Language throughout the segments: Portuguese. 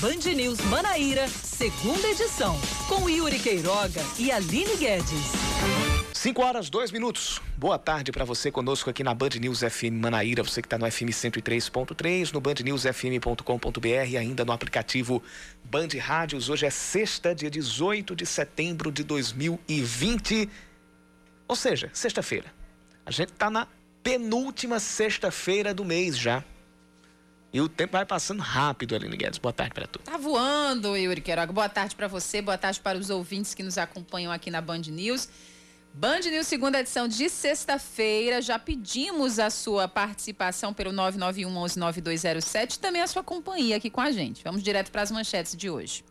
Band News Manaíra, segunda edição, com Yuri Queiroga e Aline Guedes. 5 horas, 2 minutos. Boa tarde para você conosco aqui na Band News FM Manaíra, você que está no FM 103.3, no bandnewsfm.com.br e ainda no aplicativo Band Rádios. Hoje é sexta, dia 18 de setembro de 2020, ou seja, sexta-feira. A gente está na penúltima sexta-feira do mês já. E o tempo vai passando rápido, Aline Guedes. Boa tarde para tu. Tá voando, Yuri Queiroga. Boa tarde para você, boa tarde para os ouvintes que nos acompanham aqui na Band News. Band News, segunda edição de sexta-feira. Já pedimos a sua participação pelo 991 11 9207 e também a sua companhia aqui com a gente. Vamos direto para as manchetes de hoje.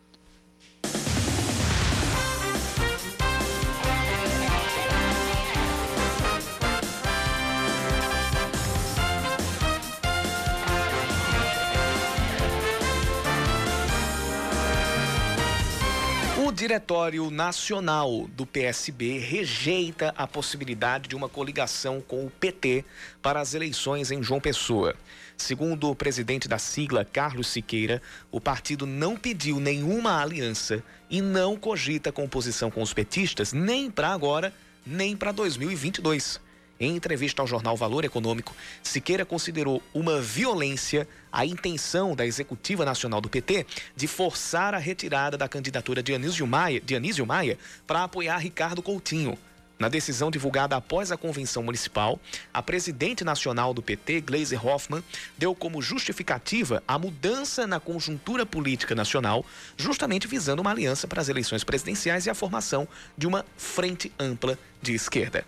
O Diretório Nacional do PSB rejeita a possibilidade de uma coligação com o PT para as eleições em João Pessoa. Segundo o presidente da sigla, Carlos Siqueira, o partido não pediu nenhuma aliança e não cogita composição com os petistas nem para agora, nem para 2022. Em entrevista ao jornal Valor Econômico, Siqueira considerou uma violência a intenção da Executiva Nacional do PT de forçar a retirada da candidatura de Anísio Maia, Maia para apoiar Ricardo Coutinho. Na decisão divulgada após a convenção municipal, a presidente nacional do PT, Gleisi Hoffmann, deu como justificativa a mudança na conjuntura política nacional, justamente visando uma aliança para as eleições presidenciais e a formação de uma frente ampla de esquerda.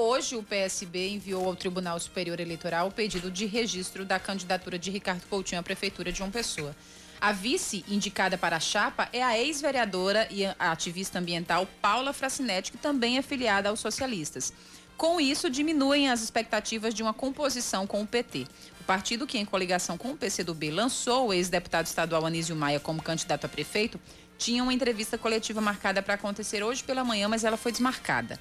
Hoje, o PSB enviou ao Tribunal Superior Eleitoral o pedido de registro da candidatura de Ricardo Coutinho à Prefeitura de João Pessoa. A vice indicada para a chapa é a ex-vereadora e ativista ambiental Paula Fracinetti, que também é filiada aos socialistas. Com isso, diminuem as expectativas de uma composição com o PT. O partido, que em coligação com o PCdoB lançou o ex-deputado estadual Anísio Maia como candidato a prefeito, tinha uma entrevista coletiva marcada para acontecer hoje pela manhã, mas ela foi desmarcada.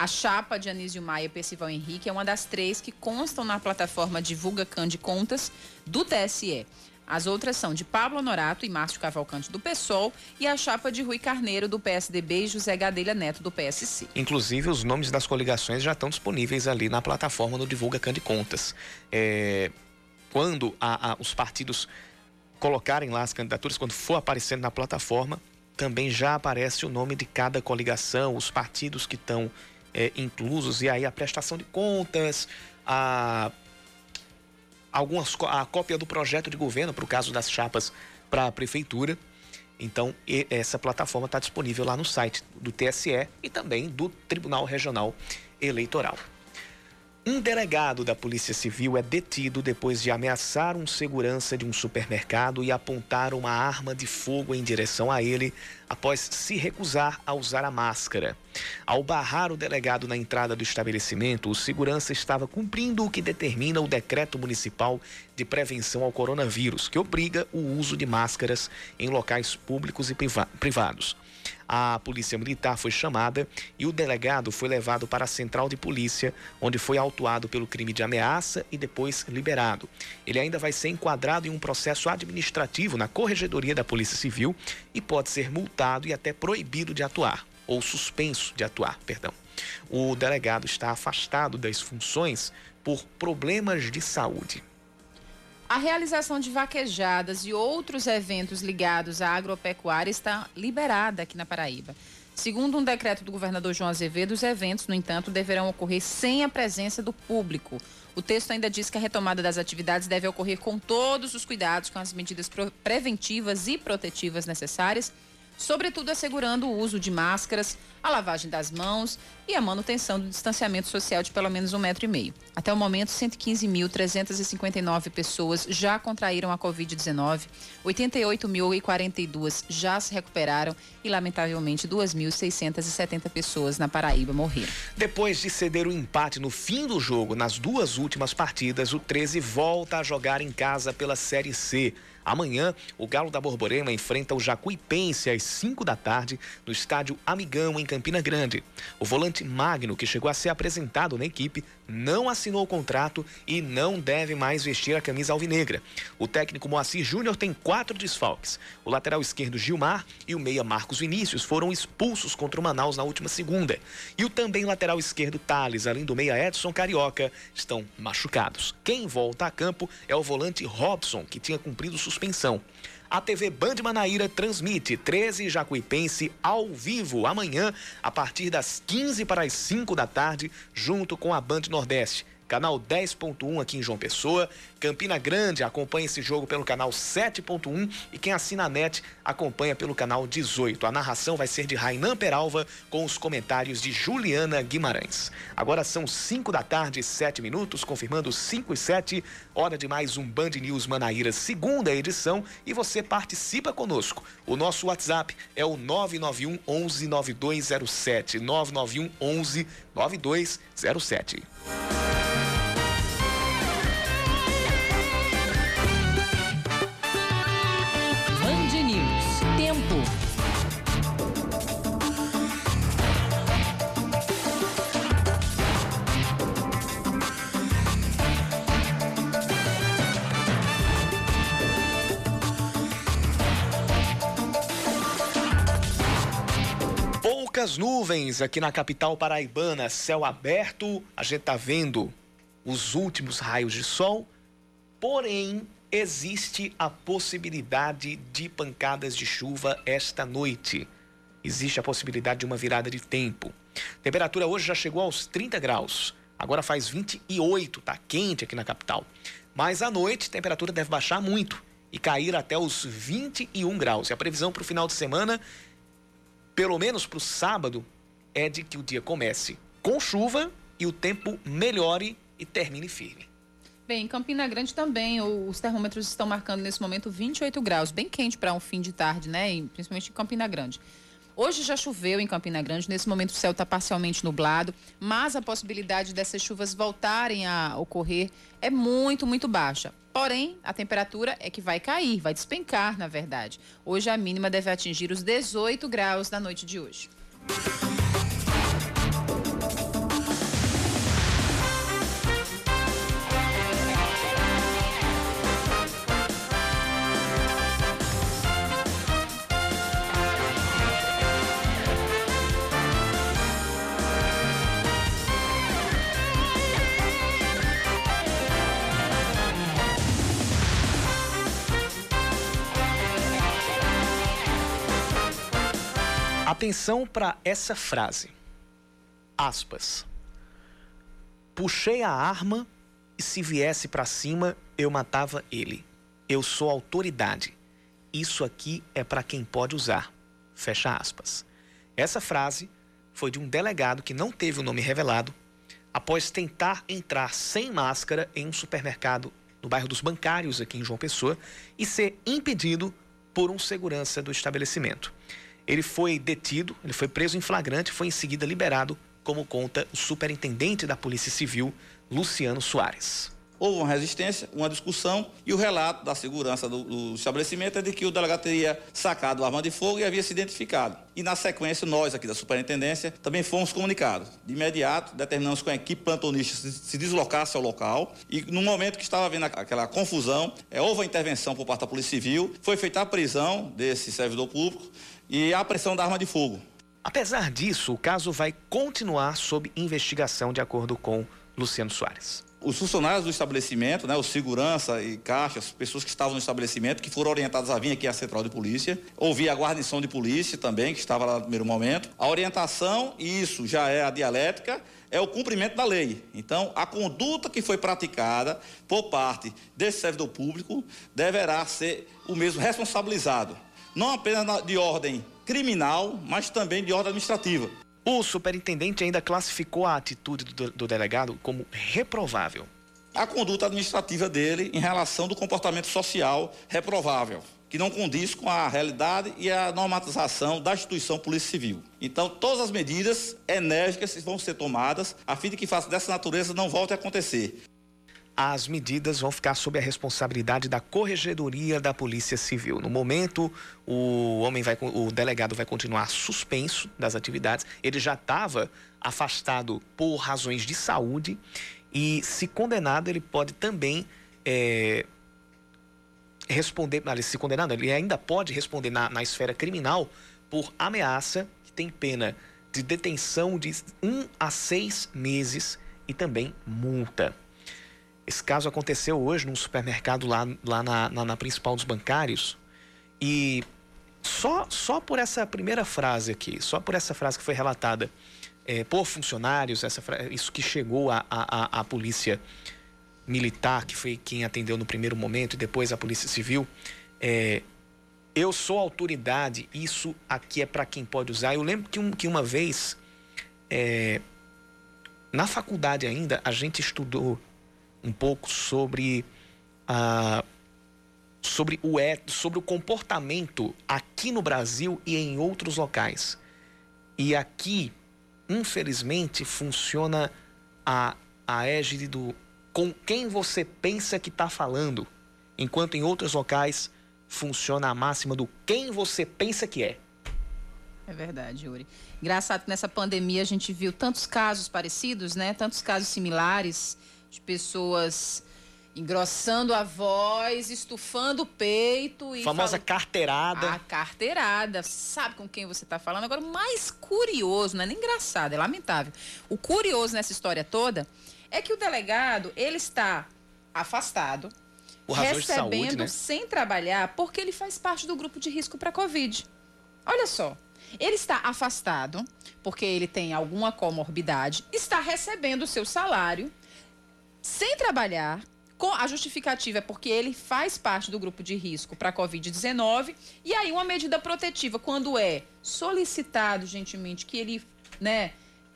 A chapa de Anísio Maia e Percival Henrique é uma das três que constam na plataforma Divulga Cande Contas do TSE. As outras são de Pablo Honorato e Márcio Cavalcante do PSOL e a chapa de Rui Carneiro do PSDB e José Gadelha Neto do PSC. Inclusive, os nomes das coligações já estão disponíveis ali na plataforma do Divulga Cande Contas. É, quando a, a, os partidos colocarem lá as candidaturas, quando for aparecendo na plataforma, também já aparece o nome de cada coligação, os partidos que estão é, inclusos, e aí a prestação de contas, a, algumas, a cópia do projeto de governo, para o caso das chapas para a prefeitura. Então, essa plataforma está disponível lá no site do TSE e também do Tribunal Regional Eleitoral. Um delegado da Polícia Civil é detido depois de ameaçar um segurança de um supermercado e apontar uma arma de fogo em direção a ele após se recusar a usar a máscara. Ao barrar o delegado na entrada do estabelecimento, o segurança estava cumprindo o que determina o decreto municipal de prevenção ao coronavírus, que obriga o uso de máscaras em locais públicos e privados. A polícia militar foi chamada e o delegado foi levado para a central de polícia, onde foi autuado pelo crime de ameaça e depois liberado. Ele ainda vai ser enquadrado em um processo administrativo na Corregedoria da Polícia Civil e pode ser multado e até proibido de atuar, ou suspenso de atuar, perdão. O delegado está afastado das funções por problemas de saúde. A realização de vaquejadas e outros eventos ligados à agropecuária está liberada aqui na Paraíba. Segundo um decreto do governador João Azevedo, os eventos, no entanto, deverão ocorrer sem a presença do público. O texto ainda diz que a retomada das atividades deve ocorrer com todos os cuidados, com as medidas preventivas e protetivas necessárias sobretudo assegurando o uso de máscaras, a lavagem das mãos e a manutenção do distanciamento social de pelo menos um metro e meio. Até o momento, 115.359 pessoas já contraíram a Covid-19, 88.042 já se recuperaram e, lamentavelmente, 2.670 pessoas na Paraíba morreram. Depois de ceder o empate no fim do jogo nas duas últimas partidas, o 13 volta a jogar em casa pela Série C. Amanhã, o Galo da Borborema enfrenta o Jacuipense às 5 da tarde no estádio Amigão, em Campina Grande. O volante Magno, que chegou a ser apresentado na equipe, não assinou o contrato e não deve mais vestir a camisa alvinegra. O técnico Moacir Júnior tem quatro desfalques. O lateral esquerdo Gilmar e o meia Marcos Vinícius foram expulsos contra o Manaus na última segunda. E o também lateral esquerdo Thales, além do meia Edson Carioca, estão machucados. Quem volta a campo é o volante Robson, que tinha cumprido suspensão. A TV Band Manaíra transmite 13 Jacuipense ao vivo amanhã, a partir das 15 para as 5 da tarde, junto com a Band Nordeste canal 10.1 aqui em João Pessoa. Campina Grande acompanha esse jogo pelo canal 7.1 e quem assina a net acompanha pelo canal 18. A narração vai ser de Rainan Peralva com os comentários de Juliana Guimarães. Agora são 5 da tarde, 7 minutos, confirmando 5 e 7, hora de mais um Band News Manaíra, segunda edição, e você participa conosco. O nosso WhatsApp é o 991 11 9207. 991 11 9207. Poucas nuvens aqui na capital paraibana, céu aberto, a gente tá vendo os últimos raios de sol, porém existe a possibilidade de pancadas de chuva esta noite. Existe a possibilidade de uma virada de tempo. Temperatura hoje já chegou aos 30 graus. Agora faz 28, tá quente aqui na capital. Mas à noite, a temperatura deve baixar muito e cair até os 21 graus. E a previsão para o final de semana pelo menos para o sábado, é de que o dia comece com chuva e o tempo melhore e termine firme. Bem, em Campina Grande também, os termômetros estão marcando nesse momento 28 graus, bem quente para um fim de tarde, né? principalmente em Campina Grande. Hoje já choveu em Campina Grande, nesse momento o céu está parcialmente nublado, mas a possibilidade dessas chuvas voltarem a ocorrer é muito, muito baixa. Porém, a temperatura é que vai cair, vai despencar, na verdade. Hoje a mínima deve atingir os 18 graus da noite de hoje. Atenção para essa frase. Aspas. Puxei a arma e se viesse para cima, eu matava ele. Eu sou autoridade. Isso aqui é para quem pode usar. Fecha aspas. Essa frase foi de um delegado que não teve o nome revelado após tentar entrar sem máscara em um supermercado no bairro dos Bancários, aqui em João Pessoa, e ser impedido por um segurança do estabelecimento. Ele foi detido, ele foi preso em flagrante, foi em seguida liberado, como conta o superintendente da Polícia Civil, Luciano Soares. Houve uma resistência, uma discussão e o relato da segurança do, do, estabelecimento é de que o delegado teria sacado arma de fogo e havia se identificado. E na sequência, nós aqui da superintendência também fomos comunicados. De imediato, determinamos que a equipe plantonista se, se deslocasse ao local e no momento que estava havendo aquela confusão, é, houve a intervenção por parte da Polícia Civil, foi feita a prisão desse servidor público e a pressão da arma de fogo. Apesar disso, o caso vai continuar sob investigação, de acordo com Luciano Soares. Os funcionários do estabelecimento, né, o segurança e caixas, pessoas que estavam no estabelecimento, que foram orientadas a vir aqui à central de polícia, ouvir a guarnição de polícia também, que estava lá no primeiro momento. A orientação, e isso já é a dialética, é o cumprimento da lei. Então, a conduta que foi praticada por parte desse servidor público deverá ser o mesmo responsabilizado não apenas de ordem criminal, mas também de ordem administrativa. O superintendente ainda classificou a atitude do, do delegado como reprovável. A conduta administrativa dele em relação do comportamento social reprovável, que não condiz com a realidade e a normatização da instituição Polícia Civil. Então, todas as medidas enérgicas vão ser tomadas a fim de que faça dessa natureza não volte a acontecer as medidas vão ficar sob a responsabilidade da Corregedoria da Polícia Civil. No momento, o homem vai, o delegado vai continuar suspenso das atividades. Ele já estava afastado por razões de saúde E, se condenado, ele pode também é, responder, se condenado, ele ainda pode responder na, na esfera criminal por ameaça, que tem pena de detenção de um a seis meses e também multa. Esse caso aconteceu hoje num supermercado lá, lá na, na, na principal dos bancários e só, só por essa primeira frase aqui, só por essa frase que foi relatada é, por funcionários, essa, isso que chegou à a, a, a, polícia militar, que foi quem atendeu no primeiro momento, e depois a polícia civil, é, eu sou autoridade, isso aqui é para quem pode usar. Eu lembro que, um, que uma vez, é, na faculdade ainda, a gente estudou um pouco sobre a sobre o é, sobre o comportamento aqui no Brasil e em outros locais. E aqui, infelizmente, funciona a, a égide do com quem você pensa que está falando, enquanto em outros locais funciona a máxima do quem você pensa que é. É verdade, Yuri. Engraçado que nessa pandemia a gente viu tantos casos parecidos, né? Tantos casos similares de pessoas engrossando a voz, estufando o peito e famosa fala... carteirada. A carteirada, sabe com quem você está falando? Agora, o mais curioso, não é nem engraçado, é lamentável. O curioso nessa história toda é que o delegado, ele está afastado, recebendo saúde, né? sem trabalhar, porque ele faz parte do grupo de risco para Covid. Olha só. Ele está afastado porque ele tem alguma comorbidade, está recebendo o seu salário sem trabalhar. Com a justificativa é porque ele faz parte do grupo de risco para a Covid-19. E aí, uma medida protetiva, quando é solicitado, gentilmente, que ele né,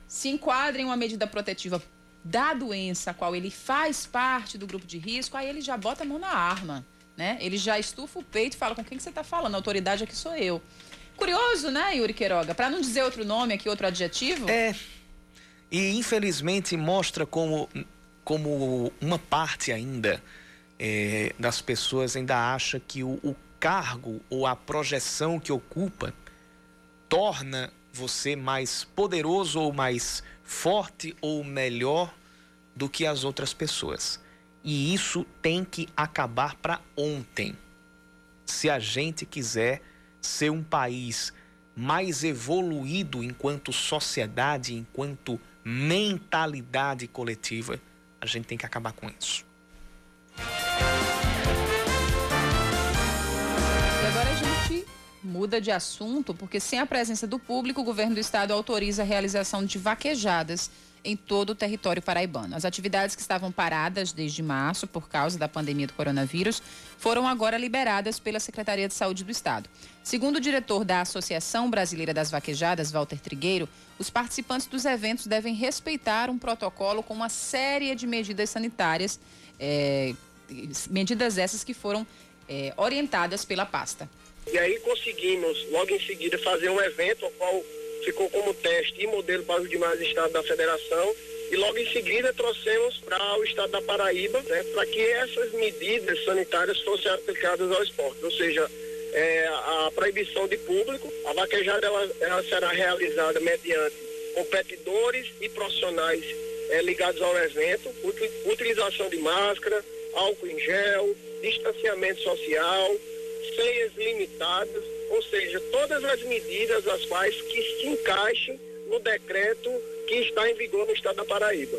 se enquadre em uma medida protetiva da doença a qual ele faz parte do grupo de risco, aí ele já bota a mão na arma, né? Ele já estufa o peito e fala com quem que você está falando, a autoridade aqui sou eu. Curioso, né, Yuri Queiroga? Para não dizer outro nome aqui, outro adjetivo? É. E infelizmente mostra como, como uma parte ainda é, das pessoas ainda acha que o, o cargo ou a projeção que ocupa torna você mais poderoso ou mais forte ou melhor do que as outras pessoas. E isso tem que acabar para ontem. Se a gente quiser ser um país mais evoluído enquanto sociedade, enquanto mentalidade coletiva, a gente tem que acabar com isso. E agora a gente muda de assunto, porque sem a presença do público, o governo do estado autoriza a realização de vaquejadas em todo o território paraibano. As atividades que estavam paradas desde março por causa da pandemia do coronavírus foram agora liberadas pela Secretaria de Saúde do Estado. Segundo o diretor da Associação Brasileira das Vaquejadas, Walter Trigueiro, os participantes dos eventos devem respeitar um protocolo com uma série de medidas sanitárias, é, medidas essas que foram é, orientadas pela pasta. E aí conseguimos, logo em seguida, fazer um evento, ao qual ficou como teste e modelo para os demais estados da federação. E logo em seguida trouxemos para o estado da Paraíba, né, para que essas medidas sanitárias fossem aplicadas ao esporte. Ou seja, é, a proibição de público, a vaquejada ela, ela será realizada mediante competidores e profissionais é, ligados ao evento, utilização de máscara, álcool em gel, distanciamento social, ceias limitadas, ou seja, todas as medidas as quais que se encaixem no decreto que está em vigor no estado da Paraíba.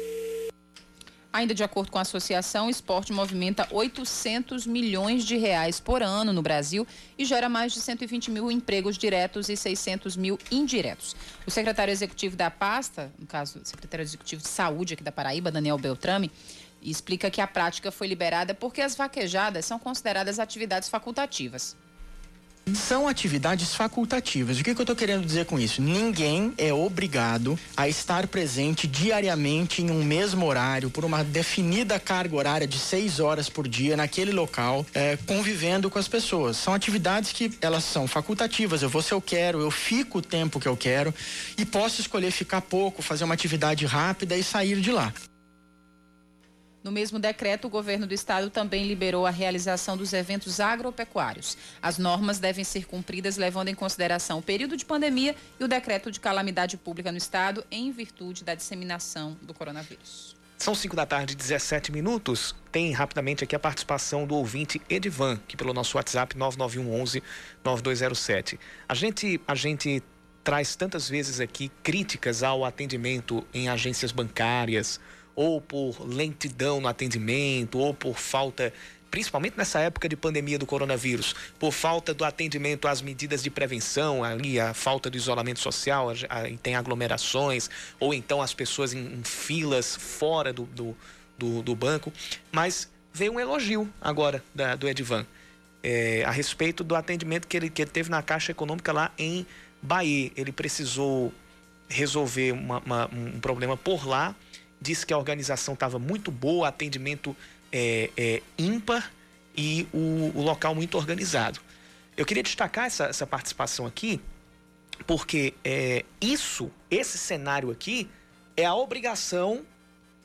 Ainda de acordo com a associação, o esporte movimenta 800 milhões de reais por ano no Brasil e gera mais de 120 mil empregos diretos e 600 mil indiretos. O secretário executivo da pasta, no caso, o secretário executivo de saúde aqui da Paraíba, Daniel Beltrame, explica que a prática foi liberada porque as vaquejadas são consideradas atividades facultativas. São atividades facultativas. O que, que eu estou querendo dizer com isso? Ninguém é obrigado a estar presente diariamente em um mesmo horário, por uma definida carga horária de seis horas por dia naquele local, é, convivendo com as pessoas. São atividades que elas são facultativas. Eu vou se eu quero, eu fico o tempo que eu quero e posso escolher ficar pouco, fazer uma atividade rápida e sair de lá. No mesmo decreto, o governo do estado também liberou a realização dos eventos agropecuários. As normas devem ser cumpridas levando em consideração o período de pandemia e o decreto de calamidade pública no estado em virtude da disseminação do coronavírus. São 5 da tarde, 17 minutos. Tem rapidamente aqui a participação do ouvinte Edivan, que pelo nosso WhatsApp 9911 9207. A gente, a gente traz tantas vezes aqui críticas ao atendimento em agências bancárias, ou por lentidão no atendimento, ou por falta principalmente nessa época de pandemia do coronavírus, por falta do atendimento às medidas de prevenção, ali a falta de isolamento social, tem aglomerações, ou então as pessoas em, em filas fora do, do, do, do, banco. Mas veio um elogio agora da, do Edvan é, a respeito do atendimento que ele, que ele teve na Caixa Econômica lá em Bahia. Ele precisou resolver uma, uma, um problema por lá, disse que a organização estava muito boa, atendimento é, é, ímpar e o, o, local muito organizado. Eu queria destacar essa, essa participação aqui, porque é, isso, esse cenário aqui, é a obrigação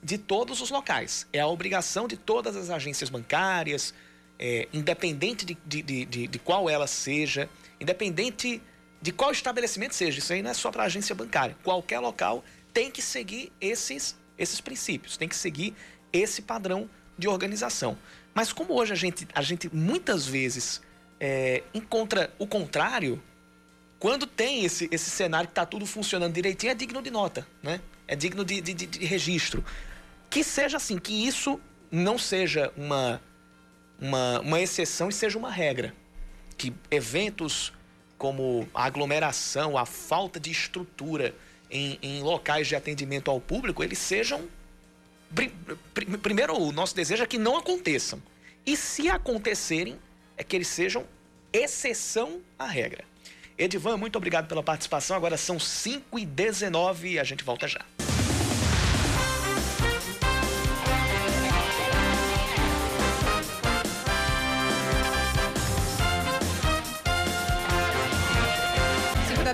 de todos os locais, é a obrigação de todas as agências bancárias, é, independente de, de, de, de, qual ela seja, independente de qual estabelecimento seja, isso aí não é só para agência bancária, qualquer local tem que seguir esses, esses princípios, tem que seguir esse padrão de organização. Mas como hoje a gente, a gente muitas vezes é, encontra o contrário, quando tem esse, esse cenário que está tudo funcionando direitinho, é digno de nota, né? É digno de, de, de registro. Que seja assim, que isso não seja uma, uma, uma exceção e seja uma regra. Que eventos como a aglomeração, a falta de estrutura em, em locais de atendimento ao público, eles sejam primeiro, o nosso desejo é que não aconteçam. E se acontecerem, é que eles sejam exceção à regra. Edivan, muito obrigado pela participação. Agora são 5 e 19 e a gente volta já.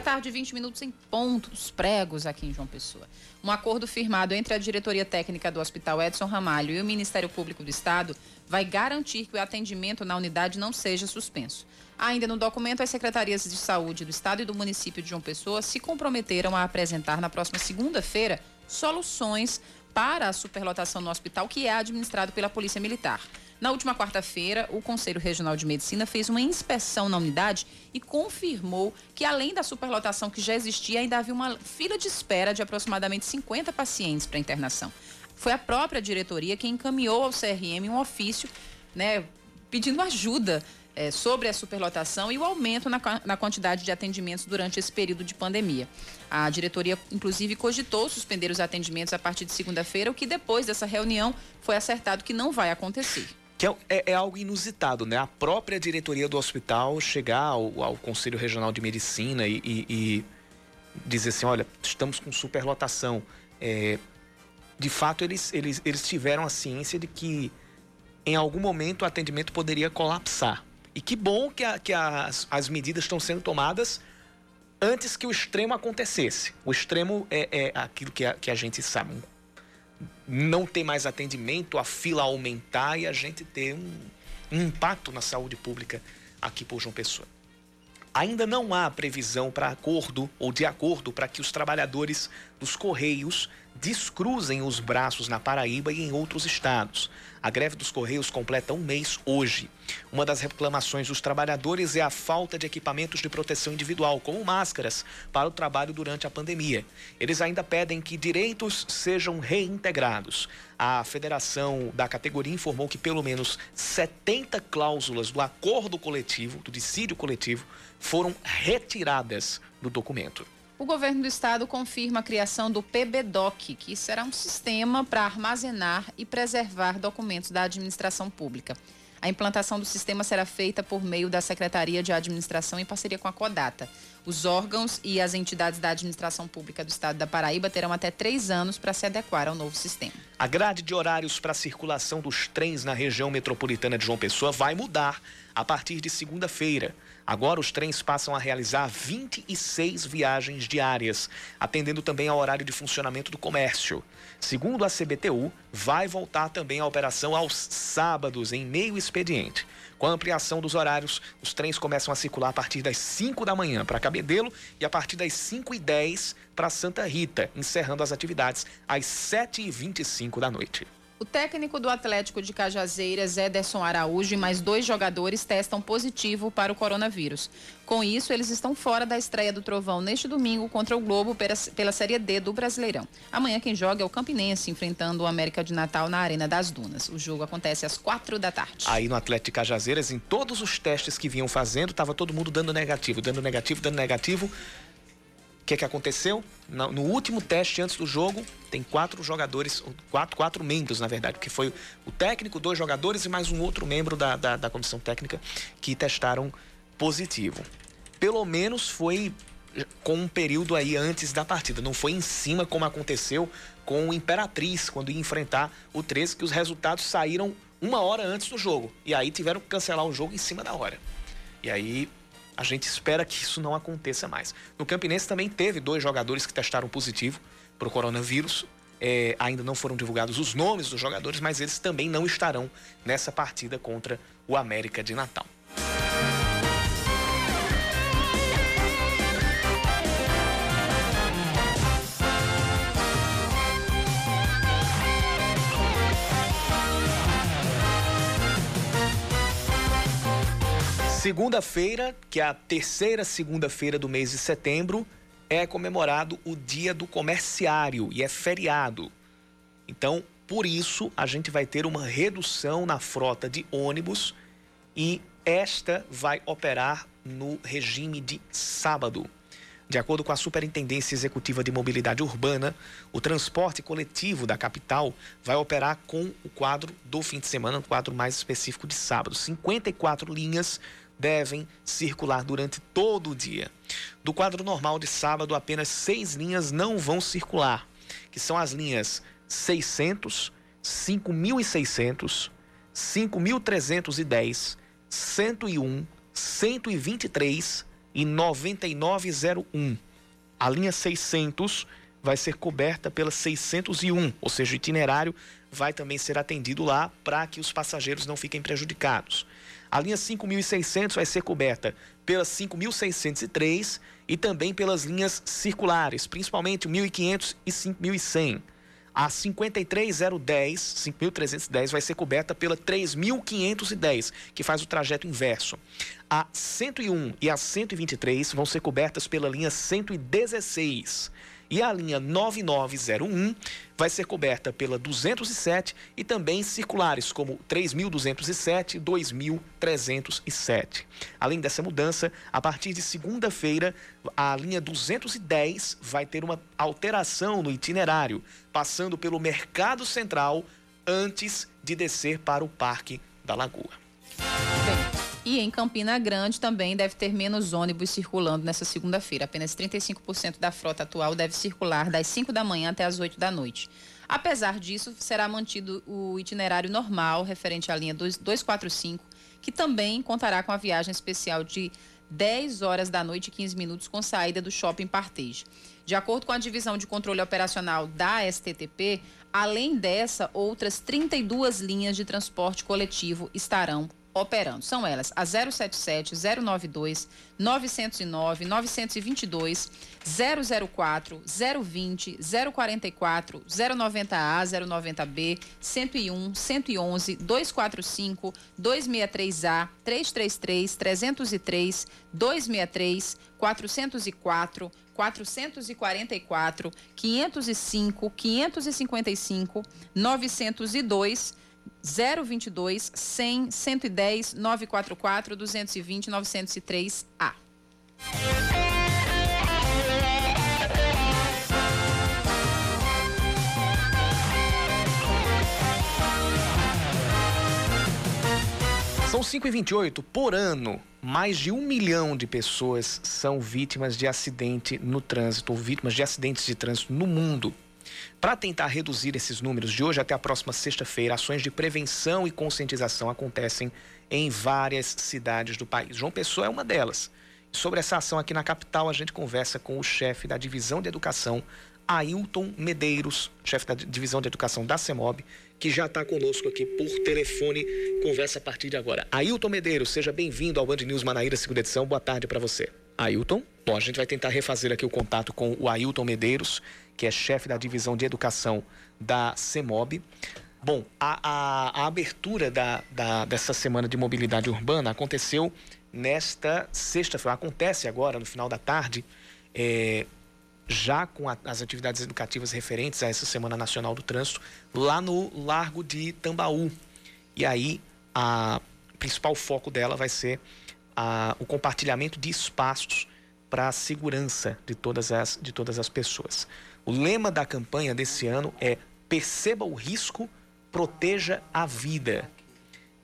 Tarde, 20 minutos em pontos pregos aqui em João Pessoa. Um acordo firmado entre a diretoria técnica do Hospital Edson Ramalho e o Ministério Público do Estado vai garantir que o atendimento na unidade não seja suspenso. Ainda no documento, as secretarias de saúde do Estado e do município de João Pessoa se comprometeram a apresentar na próxima segunda-feira soluções para a superlotação no hospital que é administrado pela Polícia Militar. Na última quarta-feira, o Conselho Regional de Medicina fez uma inspeção na unidade e confirmou que, além da superlotação que já existia, ainda havia uma fila de espera de aproximadamente 50 pacientes para internação. Foi a própria diretoria que encaminhou ao CRM um ofício, né, pedindo ajuda é, sobre a superlotação e o aumento na, na, quantidade de atendimentos durante esse período de pandemia. A diretoria, inclusive, cogitou suspender os atendimentos a partir de segunda-feira, o que depois dessa reunião foi acertado que não vai acontecer. Que é, é, é, algo inusitado, né? A própria diretoria do hospital chegar ao, ao Conselho Regional de Medicina e, e, e, dizer assim, olha, estamos com superlotação. É, de fato, eles, eles, eles tiveram a ciência de que em algum momento o atendimento poderia colapsar. E que bom que, a, que as, as medidas estão sendo tomadas antes que o extremo acontecesse. O extremo é, é aquilo que a, que a gente sabe, não ter mais atendimento, a fila aumentar e a gente ter um, um impacto na saúde pública aqui por João Pessoa. Ainda não há previsão para acordo ou de acordo para que os trabalhadores dos Correios descruzem os braços na Paraíba e em outros estados. A greve dos Correios completa um mês hoje. Uma das reclamações dos trabalhadores é a falta de equipamentos de proteção individual, como máscaras, para o trabalho durante a pandemia. Eles ainda pedem que direitos sejam reintegrados. A federação da categoria informou que pelo menos 70 cláusulas do acordo coletivo, do dissídio coletivo, foram retiradas do documento. O governo do estado confirma a criação do PBDoc, que será um sistema para armazenar e preservar documentos da administração pública. A implantação do sistema será feita por meio da Secretaria de Administração em parceria com a Codata. Os órgãos e as entidades da administração pública do estado da Paraíba terão até três anos para se adequar ao novo sistema. A grade de horários para a circulação dos trens na região metropolitana de João Pessoa vai mudar a partir de segunda-feira. Agora os trens passam a realizar 26 viagens diárias, atendendo também ao horário de funcionamento do comércio. Segundo a CBTU, vai voltar também a operação aos sábados, em meio expediente. Com a ampliação dos horários, os trens começam a circular a partir das 5 da manhã para Cabedelo e a partir das 5 e 10 para Santa Rita, encerrando as atividades às 7h25 da noite. O técnico do Atlético de Cajazeiras, Ederson Araújo, e mais dois jogadores testam positivo para o coronavírus. Com isso, eles estão fora da estreia do Trovão neste domingo contra o Globo pela Série D do Brasileirão. Amanhã quem joga é o Campinense, enfrentando o América de Natal na Arena das Dunas. O jogo acontece às quatro da tarde. Aí no Atlético de Cajazeiras, em todos os testes que vinham fazendo, estava todo mundo dando negativo, dando negativo, dando negativo que é que aconteceu? No, último teste antes do jogo, tem quatro jogadores, quatro, quatro membros, na verdade, porque foi o técnico, dois jogadores e mais um outro membro da, da, da comissão técnica que testaram positivo. Pelo menos foi com um período aí antes da partida. Não foi em cima como aconteceu com o Imperatriz, quando ia enfrentar o 13, que os resultados saíram uma hora antes do jogo. E aí tiveram que cancelar o jogo em cima da hora. E aí a gente espera que isso não aconteça mais. No Campinense também teve dois jogadores que testaram positivo para o coronavírus. É, ainda não foram divulgados os nomes dos jogadores, mas eles também não estarão nessa partida contra o América de Natal. Segunda-feira, que é a terceira segunda-feira do mês de setembro, é comemorado o Dia do Comerciário e é feriado. Então, por isso, a gente vai ter uma redução na frota de ônibus e esta vai operar no regime de sábado. De acordo com a Superintendência Executiva de Mobilidade Urbana, o transporte coletivo da capital vai operar com o quadro do fim de semana, um quadro mais específico de sábado. 54 linhas devem circular durante todo o dia. Do quadro normal de sábado, apenas seis linhas não vão circular, que são as linhas 600, 5.600, 5.310, 101, 123 e 9901. A linha 600 vai ser coberta pela 601, ou seja, o itinerário vai também ser atendido lá para que os passageiros não fiquem prejudicados. A linha 5.600 vai ser coberta pela 5.603 e também pelas linhas circulares, principalmente o 1.500 e 5.100. A 53010, 5.310 vai ser coberta pela 3.510, que faz o trajeto inverso. A 101 e a 123 vão ser cobertas pela linha 116. E a linha 9901 vai ser coberta pela 207 e também circulares como 3207 e 2307. Além dessa mudança, a partir de segunda-feira, a linha 210 vai ter uma alteração no itinerário, passando pelo Mercado Central antes de descer para o Parque da Lagoa. E em Campina Grande também deve ter menos ônibus circulando nessa segunda-feira. Apenas 35% da frota atual deve circular das 5 da manhã até as 8 da noite. Apesar disso, será mantido o itinerário normal referente à linha 245, que também contará com a viagem especial de 10 horas da noite e 15 minutos com saída do Shopping Partage. De acordo com a divisão de controle operacional da STTP, além dessa, outras 32 linhas de transporte coletivo estarão operando. São elas a 077, 092, 909, 922, 004, 020, 044, 090A, 090B, 101, 111, 245, 263A, 333, 303, 263, 404, 444, 505, 555, 902 022 100 110 944 220 903A. São 5,28 por ano. Mais de um milhão de pessoas são vítimas de acidente no trânsito, ou vítimas de acidentes de trânsito no mundo. Para tentar reduzir esses números, de hoje até a próxima sexta-feira, ações de prevenção e conscientização acontecem em várias cidades do país. João Pessoa é uma delas. sobre essa ação aqui na capital, a gente conversa com o chefe da Divisão de Educação, Ailton Medeiros, chefe da Divisão de Educação da CEMOB, que já está conosco aqui por telefone. Conversa a partir de agora. Ailton Medeiros, seja bem-vindo ao Band News Manaíra, segunda edição. Boa tarde para você. Ailton, bom, a gente vai tentar refazer aqui o contato com o Ailton Medeiros, que é chefe da divisão de educação da CEMOB. Bom, a, a, a abertura da, da, dessa semana de mobilidade urbana aconteceu nesta sexta-feira. Acontece agora, no final da tarde, é, já com a, as atividades educativas referentes a essa Semana Nacional do Trânsito, lá no Largo de Tambaú. E aí, o principal foco dela vai ser a, o compartilhamento de espaços para a segurança de todas, as, de todas as pessoas. O lema da campanha desse ano é Perceba o risco, proteja a vida.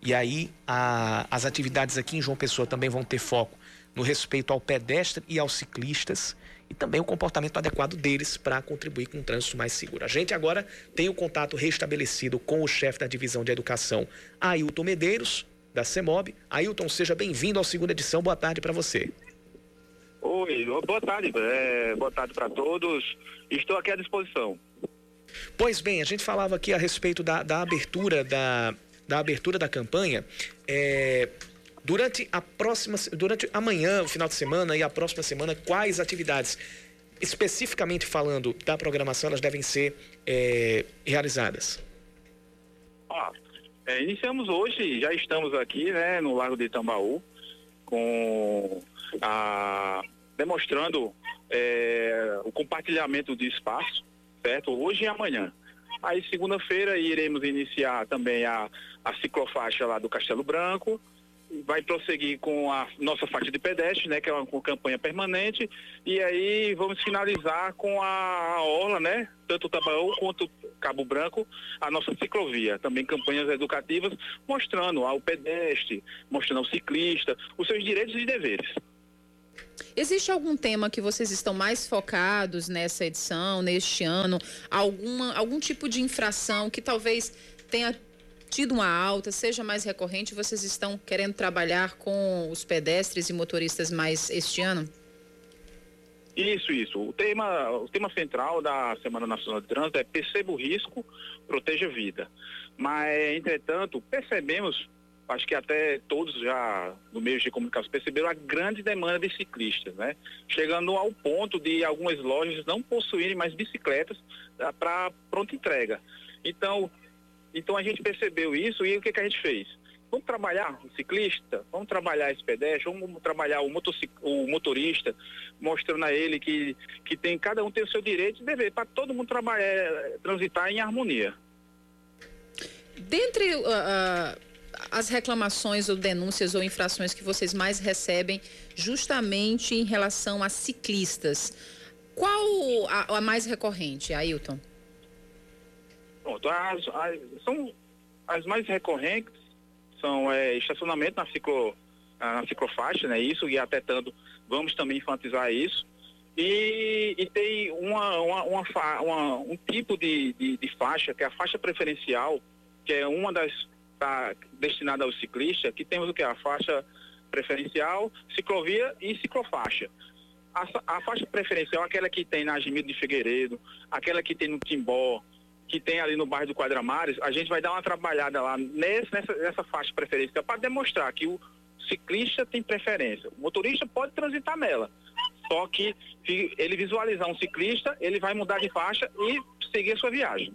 E aí, a, as atividades aqui em João Pessoa também vão ter foco no respeito ao pedestre e aos ciclistas e também o comportamento adequado deles para contribuir com um trânsito mais seguro. A gente agora tem o contato restabelecido com o chefe da divisão de educação, Ailton Medeiros, da CEMOB. Ailton, seja bem-vindo à segunda edição. Boa tarde para você. Oi, boa tarde. É, boa tarde para todos. Estou aqui à disposição. Pois bem, a gente falava aqui a respeito da, da abertura da, da abertura da campanha. É, Durante a próxima, durante amanhã, o final de semana e a próxima semana, quais atividades, especificamente falando da programação, elas devem ser é, realizadas? Ah, iniciamos hoje, já estamos aqui, né, no Lago de Itambaú, com a, demonstrando é, o compartilhamento de espaço, certo? Hoje e amanhã. Aí segunda-feira iremos iniciar também a, a ciclofaixa lá do Castelo Branco, vai prosseguir com a nossa faixa de pedestre, né, que é uma, uma campanha permanente, e aí vamos finalizar com a, a orla, né, tanto o Tabaú quanto Cabo Branco, a nossa ciclovia, também campanhas educativas mostrando ao pedestre, mostrando ao ciclista os seus direitos e deveres. Existe algum tema que vocês estão mais focados nessa edição, neste ano? Alguma, algum tipo de infração que talvez tenha tido uma alta, seja mais recorrente, vocês estão querendo trabalhar com os pedestres e motoristas mais este ano? Isso, isso. O tema, o tema central da Semana Nacional de Trânsito é perceba o risco, proteja a vida. Mas, entretanto, percebemos, acho que até todos já no meio de comunicação perceberam a grande demanda de ciclistas, né? Chegando ao ponto de algumas lojas não possuírem mais bicicletas ah, para pronta entrega. Então, então a gente percebeu isso e o que, que a gente fez? Vamos trabalhar o ciclista, vamos trabalhar esse pedestre, vamos trabalhar o, o motorista, mostrando a ele que, que tem, cada um tem o seu direito e dever, para todo mundo trabalhar, eh, transitar em harmonia. Dentre uh, uh, as reclamações ou denúncias ou infrações que vocês mais recebem, justamente em relação a ciclistas, qual a, a mais recorrente, Ailton? Pronto, as, as, são as mais recorrentes são é, estacionamento na, ciclo, na ciclofaixa, né? Isso, e até tanto vamos também enfatizar isso. E, e tem uma, uma, uma, uma um tipo de, de, de, faixa, que é a faixa preferencial, que é uma das tá, destinada ao ciclista, que temos o que? A faixa preferencial, ciclovia e ciclofaixa. A, a faixa preferencial aquela que tem na Agimiro de Figueiredo, aquela que tem no Timbó, que tem ali no bairro do Quadramares, a gente vai dar uma trabalhada lá nesse, nessa, nessa faixa preferência para demonstrar que o ciclista tem preferência. O motorista pode transitar nela. Só que ele visualizar um ciclista, ele vai mudar de faixa e seguir a sua viagem.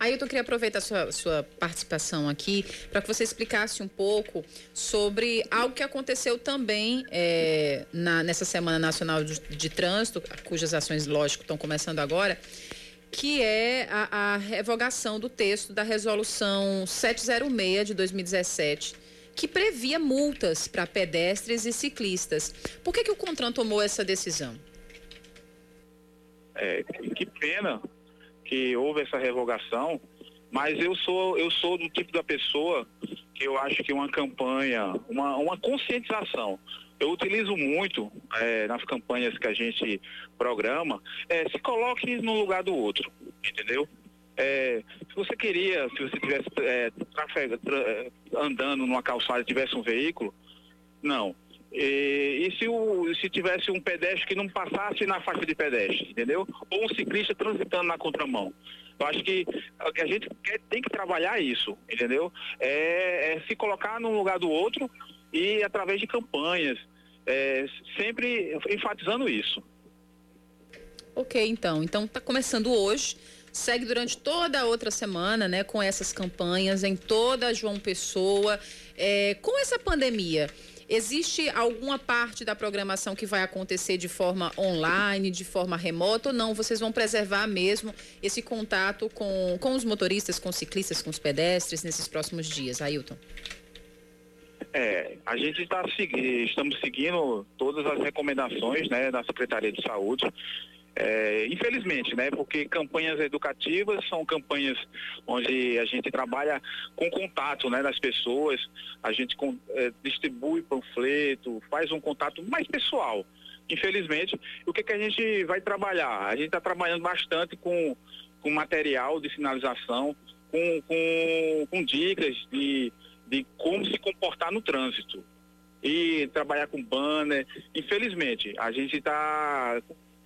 Ailton, eu queria aproveitar a sua, sua participação aqui para que você explicasse um pouco sobre algo que aconteceu também é, na, nessa Semana Nacional de, de Trânsito, cujas ações, lógico, estão começando agora, que é a, a revogação do texto da resolução 706 de 2017 que previa multas para pedestres e ciclistas. Por que, que o Contran tomou essa decisão? É, que pena que houve essa revogação, mas eu sou, eu sou do tipo da pessoa que eu acho que uma campanha, uma, uma conscientização eu utilizo muito é, nas campanhas que a gente programa, é, se coloque no lugar do outro, entendeu? É, se você queria, se você tivesse é, andando numa calçada e tivesse um veículo, não. E, e se, o, se tivesse um pedestre que não passasse na faixa de pedestre, entendeu? Ou um ciclista transitando na contramão. Eu acho que a gente quer, tem que trabalhar isso, entendeu? É, é, se colocar num lugar do outro e através de campanhas, é, sempre enfatizando isso. Ok, então. Então está começando hoje segue durante toda a outra semana, né, com essas campanhas em toda João Pessoa. É, com essa pandemia, existe alguma parte da programação que vai acontecer de forma online, de forma remota ou não? Vocês vão preservar mesmo esse contato com, com os motoristas, com os ciclistas, com os pedestres nesses próximos dias, Ailton? É, a gente está estamos seguindo todas as recomendações né, da Secretaria de Saúde. É, infelizmente, né? Porque campanhas educativas são campanhas onde a gente trabalha com contato né, das pessoas, a gente com, é, distribui panfleto, faz um contato mais pessoal. Infelizmente, o que, que a gente vai trabalhar? A gente está trabalhando bastante com, com material de sinalização, com, com, com dicas de, de como se comportar no trânsito. E trabalhar com banner. Infelizmente, a gente está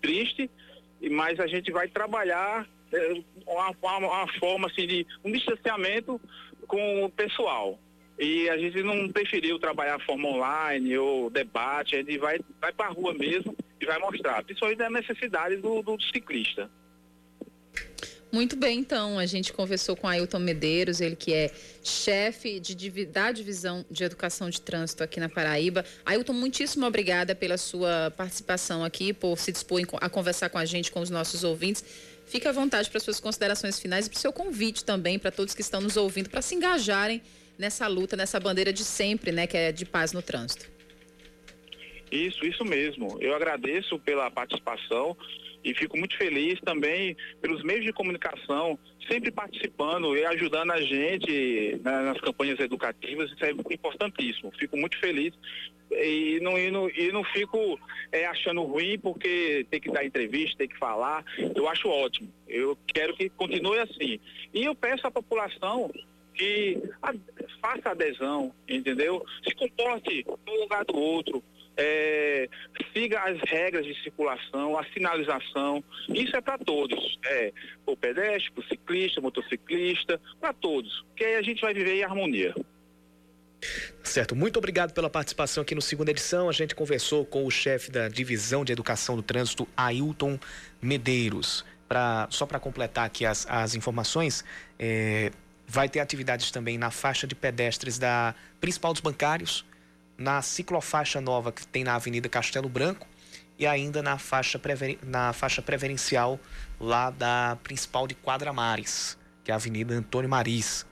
triste, mas a gente vai trabalhar é, uma, uma, uma forma assim de um distanciamento com o pessoal. E a gente não preferiu trabalhar forma online ou debate, a gente vai, vai para a rua mesmo e vai mostrar, principalmente a necessidade do, do ciclista. Muito bem, então, a gente conversou com Ailton Medeiros, ele que é chefe de, da divisão de educação de trânsito aqui na Paraíba. Ailton, muitíssimo obrigada pela sua participação aqui, por se dispor a conversar com a gente, com os nossos ouvintes. Fique à vontade para suas considerações finais e para o seu convite também para todos que estão nos ouvindo, para se engajarem nessa luta, nessa bandeira de sempre, né, que é de paz no trânsito. Isso, isso mesmo. Eu agradeço pela participação e fico muito feliz também pelos meios de comunicação sempre participando e ajudando a gente né, nas campanhas educativas, isso é importantíssimo. Fico muito feliz e não, e não, e não fico é, achando ruim porque tem que dar entrevista, tem que falar. Eu acho ótimo. Eu quero que continue assim. E eu peço à população que faça adesão, entendeu? Se comporte um lugar do outro é, siga as regras de circulação, a sinalização. Isso é para todos. É o pedestre, o ciclista, o motociclista, para todos. Porque aí a gente vai viver em harmonia. Certo, muito obrigado pela participação aqui no segunda edição. A gente conversou com o chefe da divisão de educação do trânsito, Ailton Medeiros. Pra, só para completar aqui as, as informações, é, vai ter atividades também na faixa de pedestres da principal dos bancários, na ciclofaixa nova que tem na Avenida Castelo Branco e ainda na faixa, prever... na faixa preferencial lá da principal de Quadramares, que é a Avenida Antônio Maris.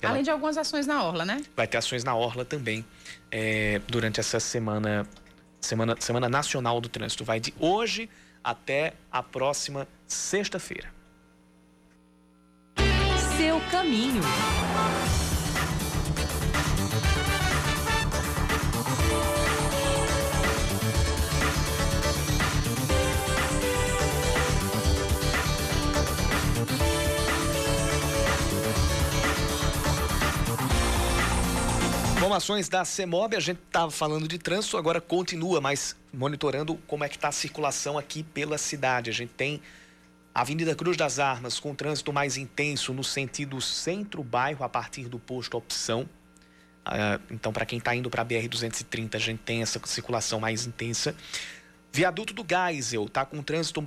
Ela... Além de algumas ações na Orla, né? Vai ter ações na Orla também é, durante essa semana, semana, semana Nacional do Trânsito. Vai de hoje até a próxima sexta-feira. Seu caminho. Informações da CEMOB, a gente estava falando de trânsito, agora continua, mas monitorando como é que está a circulação aqui pela cidade. A gente tem a Avenida Cruz das Armas com trânsito mais intenso no sentido centro-bairro a partir do posto Opção. Uh, então, para quem está indo para a BR-230, a gente tem essa circulação mais intensa. Viaduto do Geisel está com trânsito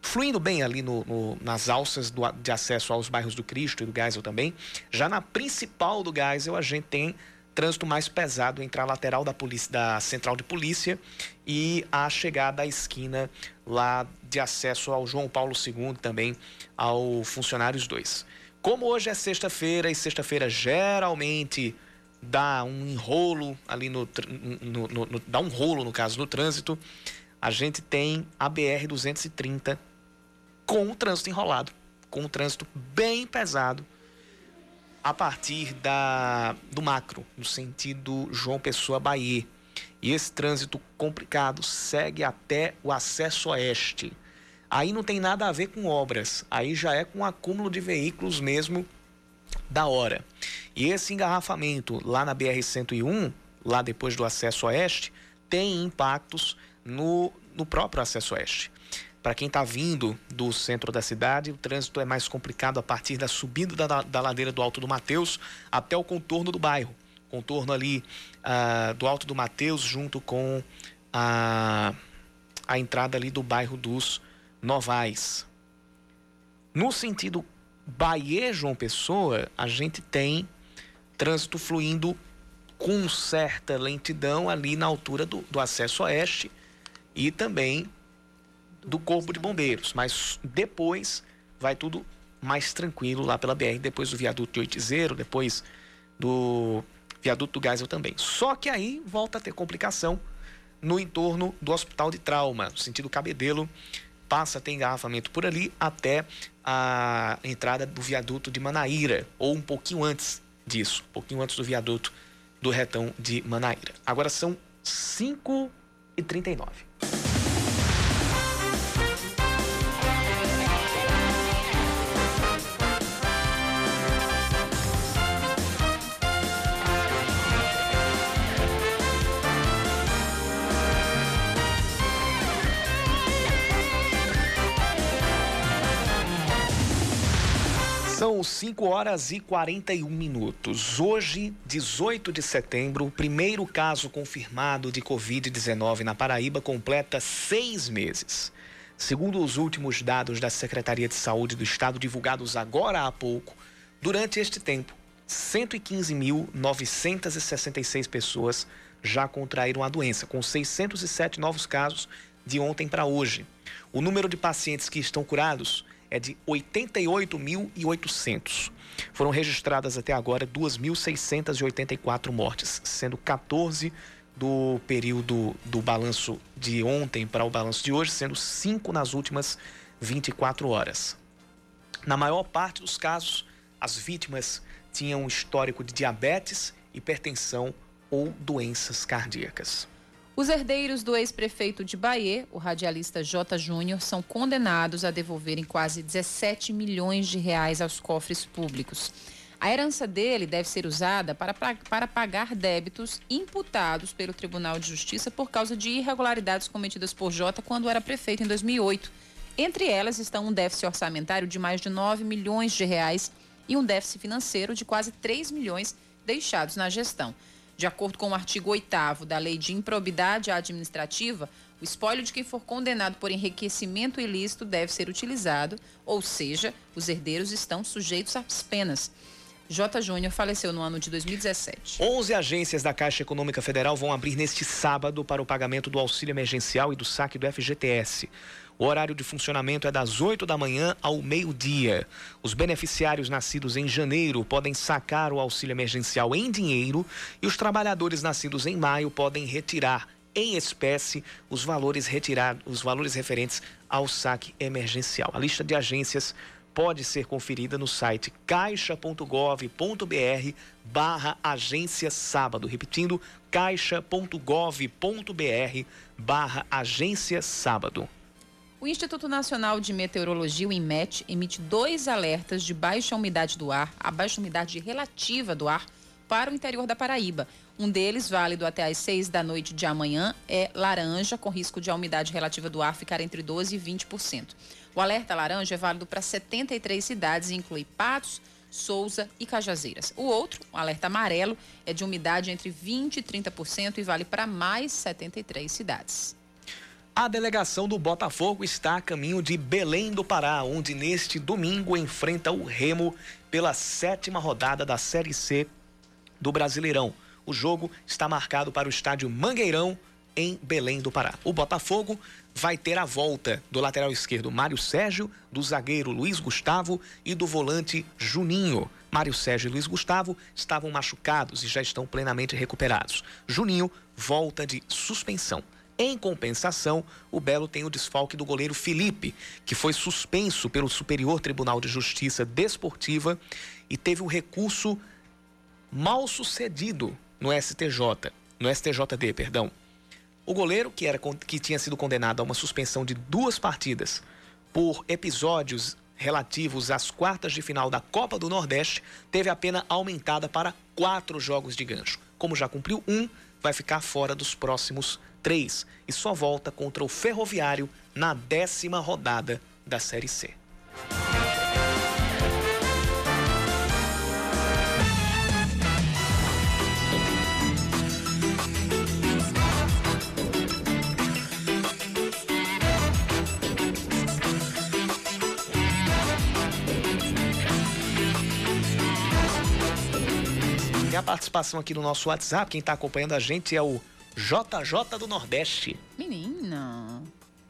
fluindo bem ali no, no, nas alças do, de acesso aos bairros do Cristo e do Geisel também. Já na principal do Geisel, a gente tem trânsito mais pesado entre a lateral da, polícia, da central de polícia e a chegada à esquina lá de acesso ao João Paulo II também ao Funcionários 2. Como hoje é sexta-feira e sexta-feira geralmente dá um enrolo ali no, no, no, no, dá um rolo no caso no trânsito, a gente tem a BR 230 com o trânsito enrolado, com o trânsito bem pesado a partir da, do macro, no sentido João Pessoa Bahia. E esse trânsito complicado segue até o acesso oeste. Aí não tem nada a ver com obras, aí já é com acúmulo de veículos mesmo da hora. E esse engarrafamento lá na BR-101, lá depois do acesso oeste, tem impactos no, no próprio acesso oeste. Para quem está vindo do centro da cidade, o trânsito é mais complicado a partir da subida da, da ladeira do Alto do Mateus até o contorno do bairro. Contorno ali uh, do Alto do Mateus, junto com a, a entrada ali do bairro dos Novais. No sentido Bahia João Pessoa, a gente tem trânsito fluindo com certa lentidão ali na altura do, do acesso oeste e também do Corpo de Bombeiros. Mas depois vai tudo mais tranquilo lá pela BR, depois do viaduto de Oitizeiro, depois do viaduto do Geisel também. Só que aí volta a ter complicação no entorno do Hospital de Trauma, no sentido Cabedelo, passa a ter engarrafamento por ali até a entrada do viaduto de Manaíra, ou um pouquinho antes disso, um pouquinho antes do viaduto do retão de Manaíra. Agora são 5 e 39 São 5 horas e 41 minutos. Hoje, 18 de setembro, o primeiro caso confirmado de Covid-19 na Paraíba completa seis meses. Segundo os últimos dados da Secretaria de Saúde do Estado, divulgados agora há pouco, durante este tempo, 115.966 pessoas já contraíram a doença, com 607 novos casos de ontem para hoje. O número de pacientes que estão curados é de 88.800. Foram registradas até agora 2.684 mortes, sendo 14 do período do balanço de ontem para o balanço de hoje, sendo 5 nas últimas 24 horas. Na maior parte dos casos, as vítimas tinham um histórico de diabetes, hipertensão ou doenças cardíacas. Os herdeiros do ex-prefeito de Bahia, o radialista J. Júnior, são condenados a devolverem quase 17 milhões de reais aos cofres públicos. A herança dele deve ser usada para, para pagar débitos imputados pelo Tribunal de Justiça por causa de irregularidades cometidas por J quando era prefeito em 2008. Entre elas estão um déficit orçamentário de mais de 9 milhões de reais e um déficit financeiro de quase 3 milhões deixados na gestão. De acordo com o artigo 8 da Lei de Improbidade Administrativa, o espólio de quem for condenado por enriquecimento ilícito deve ser utilizado, ou seja, os herdeiros estão sujeitos às penas. J. Júnior faleceu no ano de 2017. 11 agências da Caixa Econômica Federal vão abrir neste sábado para o pagamento do auxílio emergencial e do saque do FGTS. O horário de funcionamento é das 8 da manhã ao meio-dia. Os beneficiários nascidos em janeiro podem sacar o auxílio emergencial em dinheiro e os trabalhadores nascidos em maio podem retirar em espécie os valores retirados, os valores referentes ao saque emergencial. A lista de agências pode ser conferida no site caixa.gov.br barra agência sábado. Repetindo, caixa.gov.br barra agência sábado. O Instituto Nacional de Meteorologia, o INMET, emite dois alertas de baixa umidade do ar, a baixa umidade relativa do ar, para o interior da Paraíba. Um deles, válido até às 6 da noite de amanhã, é laranja, com risco de a umidade relativa do ar ficar entre 12% e 20%. O alerta laranja é válido para 73 cidades e inclui Patos, Souza e Cajazeiras. O outro, o alerta amarelo, é de umidade entre 20% e 30% e vale para mais 73 cidades. A delegação do Botafogo está a caminho de Belém do Pará, onde neste domingo enfrenta o Remo pela sétima rodada da Série C do Brasileirão. O jogo está marcado para o estádio Mangueirão, em Belém do Pará. O Botafogo vai ter a volta do lateral esquerdo Mário Sérgio, do zagueiro Luiz Gustavo e do volante Juninho. Mário Sérgio e Luiz Gustavo estavam machucados e já estão plenamente recuperados. Juninho volta de suspensão. Em compensação, o Belo tem o desfalque do goleiro Felipe, que foi suspenso pelo Superior Tribunal de Justiça Desportiva e teve um recurso mal sucedido no STJ, no STJD, perdão. O goleiro, que, era, que tinha sido condenado a uma suspensão de duas partidas por episódios relativos às quartas de final da Copa do Nordeste, teve a pena aumentada para quatro jogos de gancho. Como já cumpriu um, vai ficar fora dos próximos 3 e só volta contra o Ferroviário na décima rodada da Série C. a participação aqui no nosso WhatsApp. Quem está acompanhando a gente é o JJ do Nordeste. Menina.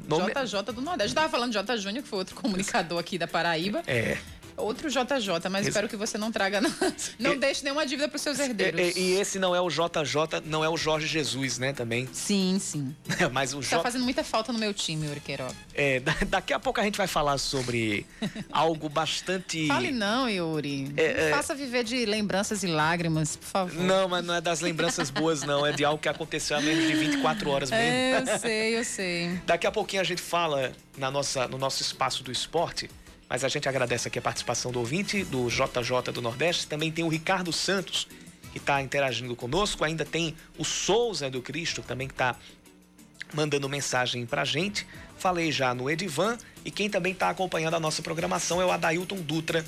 Nome... JJ do Nordeste. Eu tava falando de J Júnior, que foi outro comunicador aqui da Paraíba. É. Outro JJ, mas espero que você não traga. Não, não deixe nenhuma dívida para os seus herdeiros. E, e, esse não é o JJ, não é o Jorge Jesus, né? Também. Sim, sim. mas o J... Tá fazendo muita falta no meu time, Yuri Queiroga. É, daqui a pouco a gente vai falar sobre algo bastante. Fale não, Yuri. É, é... Faça viver de lembranças e lágrimas, por favor. Não, mas não é das lembranças boas, não. É de algo que aconteceu há menos de 24 horas mesmo. É, eu sei, eu sei. Daqui a pouquinho a gente fala na nossa, no nosso espaço do esporte mas a gente agradece aqui a participação do ouvinte, do JJ do Nordeste. Também tem o Ricardo Santos, que está interagindo conosco. Ainda tem o Souza do Cristo, também está mandando mensagem para a gente. Falei já no Edivan. E quem também está acompanhando a nossa programação é o Adailton Dutra,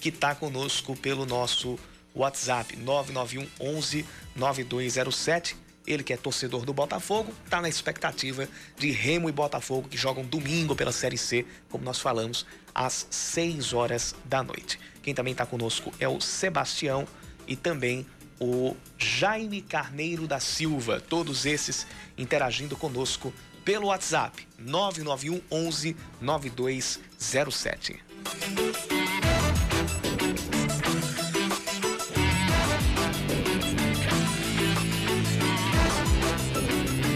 que está conosco pelo nosso WhatsApp 991 11 9207. Ele que é torcedor do Botafogo, está na expectativa de Remo e Botafogo que jogam domingo pela Série C, como nós falamos, às 6 horas da noite. Quem também está conosco é o Sebastião e também o Jaime Carneiro da Silva. Todos esses interagindo conosco pelo WhatsApp 991 11 9207.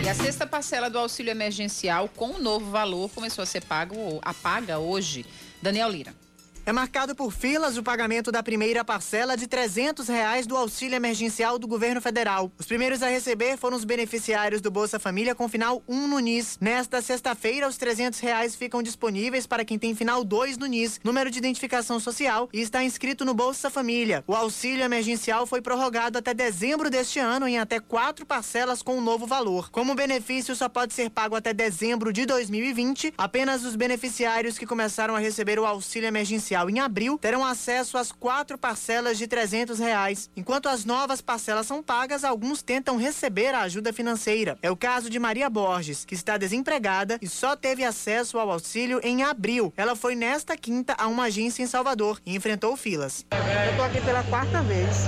E a sexta parcela do auxílio emergencial com o novo valor começou a ser pago, paga hoje. Daniel Lira. É marcado por filas o pagamento da primeira parcela de 300 reais do auxílio emergencial do governo federal. Os primeiros a receber foram os beneficiários do Bolsa Família com final 1 no NIS. Nesta sexta-feira, os 300 reais ficam disponíveis para quem tem final 2 no NIS, número de identificação social, e está inscrito no Bolsa Família. O auxílio emergencial foi prorrogado até dezembro deste ano em até quatro parcelas com um novo valor. Como o benefício só pode ser pago até dezembro de 2020, apenas os beneficiários que começaram a receber o auxílio emergencial em abril terão acesso às quatro parcelas de 300 reais. Enquanto as novas parcelas são pagas, alguns tentam receber a ajuda financeira. É o caso de Maria Borges, que está desempregada e só teve acesso ao auxílio em abril. Ela foi nesta quinta a uma agência em Salvador e enfrentou filas. Eu estou aqui pela quarta vez.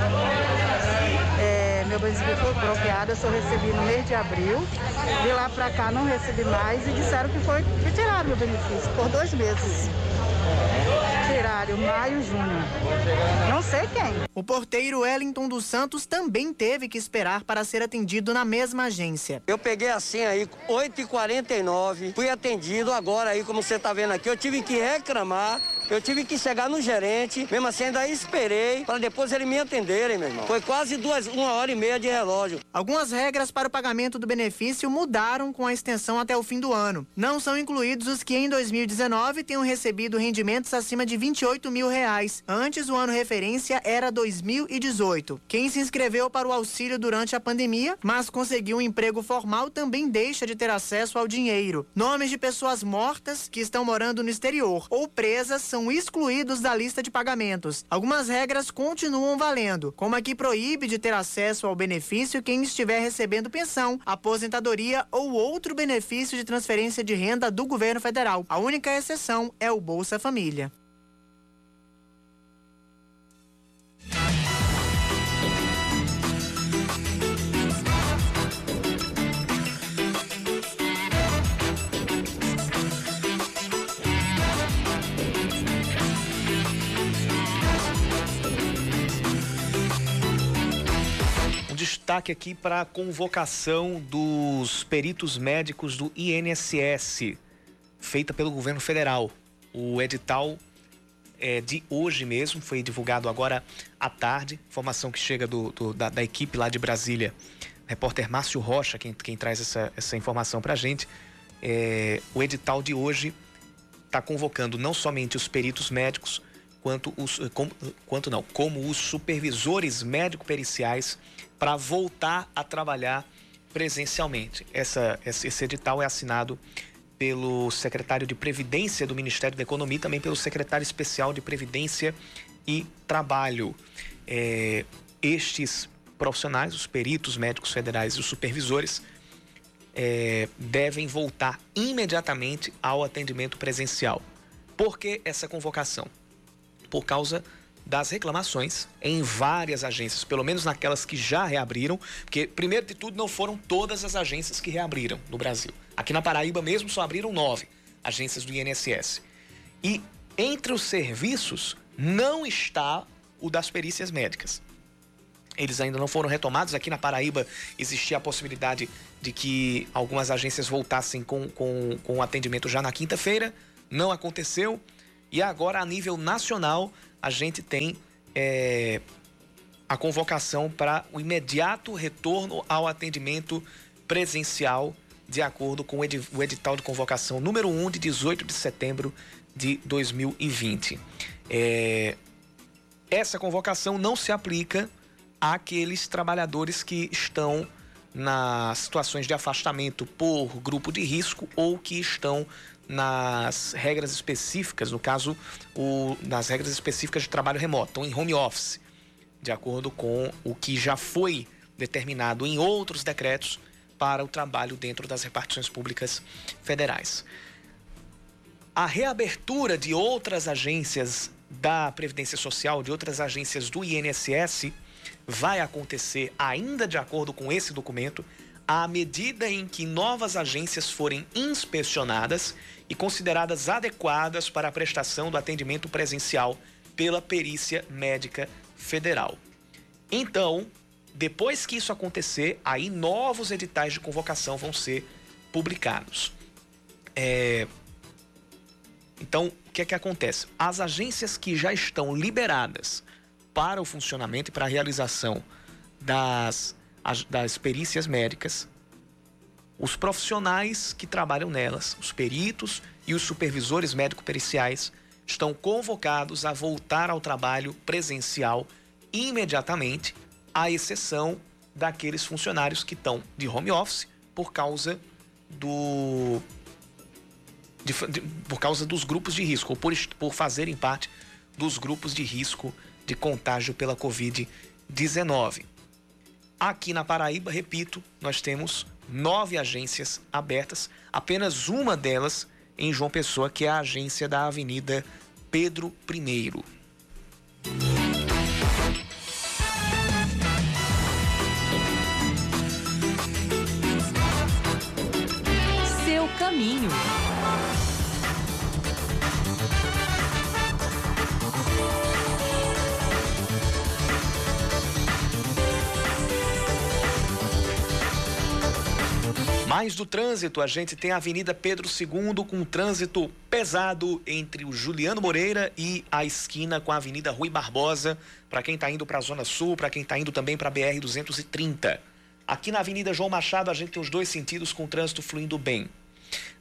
É, meu benefício foi bloqueado, eu só recebi no mês de abril. De lá para cá não recebi mais e disseram que foi que tiraram meu benefício por dois meses maio, junho. Não sei quem. O porteiro Wellington dos Santos também teve que esperar para ser atendido na mesma agência. Eu peguei assim aí, 8h49, fui atendido agora aí, como você está vendo aqui, eu tive que reclamar eu tive que chegar no gerente, mesmo assim ainda esperei para depois ele me atenderem, meu irmão. Foi quase duas, uma hora e meia de relógio. Algumas regras para o pagamento do benefício mudaram com a extensão até o fim do ano. Não são incluídos os que em 2019 tenham recebido rendimentos acima de 28 mil reais. Antes o ano referência era 2018. Quem se inscreveu para o auxílio durante a pandemia, mas conseguiu um emprego formal também deixa de ter acesso ao dinheiro. Nomes de pessoas mortas que estão morando no exterior ou presas são excluídos da lista de pagamentos. Algumas regras continuam valendo, como a que proíbe de ter acesso ao benefício quem estiver recebendo pensão, aposentadoria ou outro benefício de transferência de renda do governo federal. A única exceção é o Bolsa Família. Destaque aqui para a convocação dos peritos médicos do INSS, feita pelo governo federal. O edital é de hoje mesmo, foi divulgado agora à tarde. Informação que chega do, do da, da, equipe lá de Brasília. repórter Márcio Rocha, quem, quem traz essa, essa informação para a gente. É, o edital de hoje está convocando não somente os peritos médicos, quanto os como, quanto não, como os supervisores médico-periciais para voltar a trabalhar presencialmente. Essa, esse edital é assinado pelo secretário de Previdência do Ministério da Economia e também pelo secretário especial de Previdência e Trabalho. É, estes profissionais, os peritos, médicos federais e os supervisores, é, devem voltar imediatamente ao atendimento presencial. Por que essa convocação? Por causa das reclamações em várias agências, pelo menos naquelas que já reabriram, porque, primeiro de tudo, não foram todas as agências que reabriram no Brasil. Aqui na Paraíba mesmo só abriram nove agências do INSS. E entre os serviços não está o das perícias médicas. Eles ainda não foram retomados. Aqui na Paraíba existia a possibilidade de que algumas agências voltassem com, com, com atendimento já na quinta-feira. Não aconteceu. E agora, a nível nacional, a gente tem é, a convocação para o imediato retorno ao atendimento presencial, de acordo com o edital de convocação número 1 de 18 de setembro de 2020. É, essa convocação não se aplica àqueles trabalhadores que estão nas situações de afastamento por grupo de risco ou que estão nas regras específicas, no caso, o, nas regras específicas de trabalho remoto, em home office, de acordo com o que já foi determinado em outros decretos para o trabalho dentro das repartições públicas federais. A reabertura de outras agências da Previdência Social, de outras agências do INSS, vai acontecer ainda de acordo com esse documento, à medida em que novas agências forem inspecionadas e consideradas adequadas para a prestação do atendimento presencial pela Perícia Médica Federal. Então, depois que isso acontecer, aí novos editais de convocação vão ser publicados. É... Então, o que é que acontece? As agências que já estão liberadas para o funcionamento e para a realização das, das perícias médicas, os profissionais que trabalham nelas, os peritos e os supervisores médico-periciais, estão convocados a voltar ao trabalho presencial imediatamente, à exceção daqueles funcionários que estão de home office por causa do de, de, por causa dos grupos de risco, ou por, por fazerem parte dos grupos de risco de contágio pela Covid-19. Aqui na Paraíba, repito, nós temos nove agências abertas, apenas uma delas em João Pessoa, que é a agência da Avenida Pedro I. Seu caminho. Mais do trânsito, a gente tem a Avenida Pedro II com trânsito pesado entre o Juliano Moreira e a esquina com a Avenida Rui Barbosa, para quem está indo para a Zona Sul, para quem está indo também para a BR 230. Aqui na Avenida João Machado, a gente tem os dois sentidos com o trânsito fluindo bem.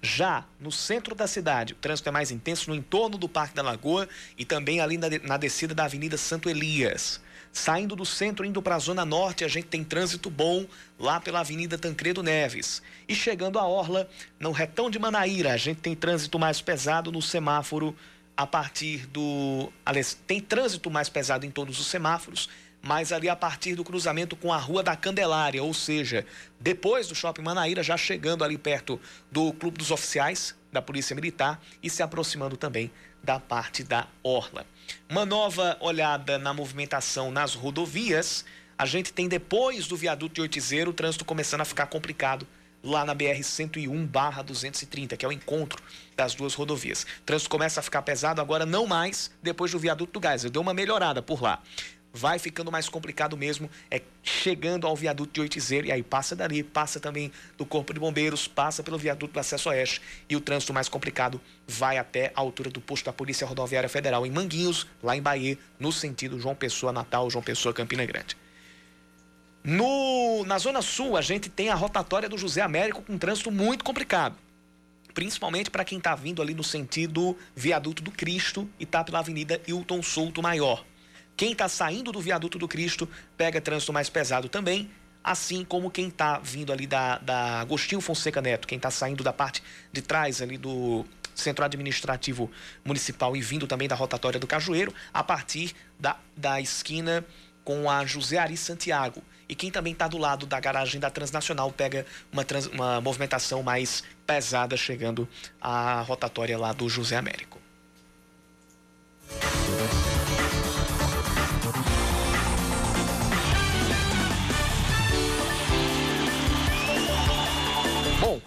Já no centro da cidade, o trânsito é mais intenso no entorno do Parque da Lagoa e também ali na, na descida da Avenida Santo Elias. Saindo do centro, indo para a Zona Norte, a gente tem trânsito bom lá pela Avenida Tancredo Neves. E chegando à Orla, no retão de Manaíra, a gente tem trânsito mais pesado no semáforo a partir do. Aliás, tem trânsito mais pesado em todos os semáforos, mas ali a partir do cruzamento com a Rua da Candelária, ou seja, depois do Shopping Manaíra, já chegando ali perto do Clube dos Oficiais da Polícia Militar e se aproximando também da parte da Orla. Uma nova olhada na movimentação nas rodovias. A gente tem depois do viaduto de Oitizeiro o trânsito começando a ficar complicado lá na BR 101 barra 230, que é o encontro das duas rodovias. O trânsito começa a ficar pesado agora não mais depois do viaduto do Gás. Deu uma melhorada por lá vai ficando mais complicado mesmo, é chegando ao viaduto de Oitizeiro, e aí passa dali, passa também do Corpo de Bombeiros, passa pelo viaduto do Acesso Oeste, e o trânsito mais complicado vai até a altura do posto da Polícia Rodoviária Federal em Manguinhos, lá em Bahia, no sentido João Pessoa Natal, João Pessoa Campina Grande. No, na Zona Sul, a gente tem a rotatória do José Américo com trânsito muito complicado principalmente para quem está vindo ali no sentido Viaduto do Cristo e está pela Avenida Hilton Souto Maior. Quem está saindo do viaduto do Cristo pega trânsito mais pesado também. assim como quem está vindo ali da, da Agostinho Fonseca Neto, quem está saindo da parte de trás ali do Centro Administrativo Municipal e vindo também da rotatória do Cajueiro, a partir da, da esquina com a José Ari Santiago. E quem também está do lado da garagem da Transnacional pega uma, trans, uma movimentação mais pesada chegando à rotatória lá do José Américo.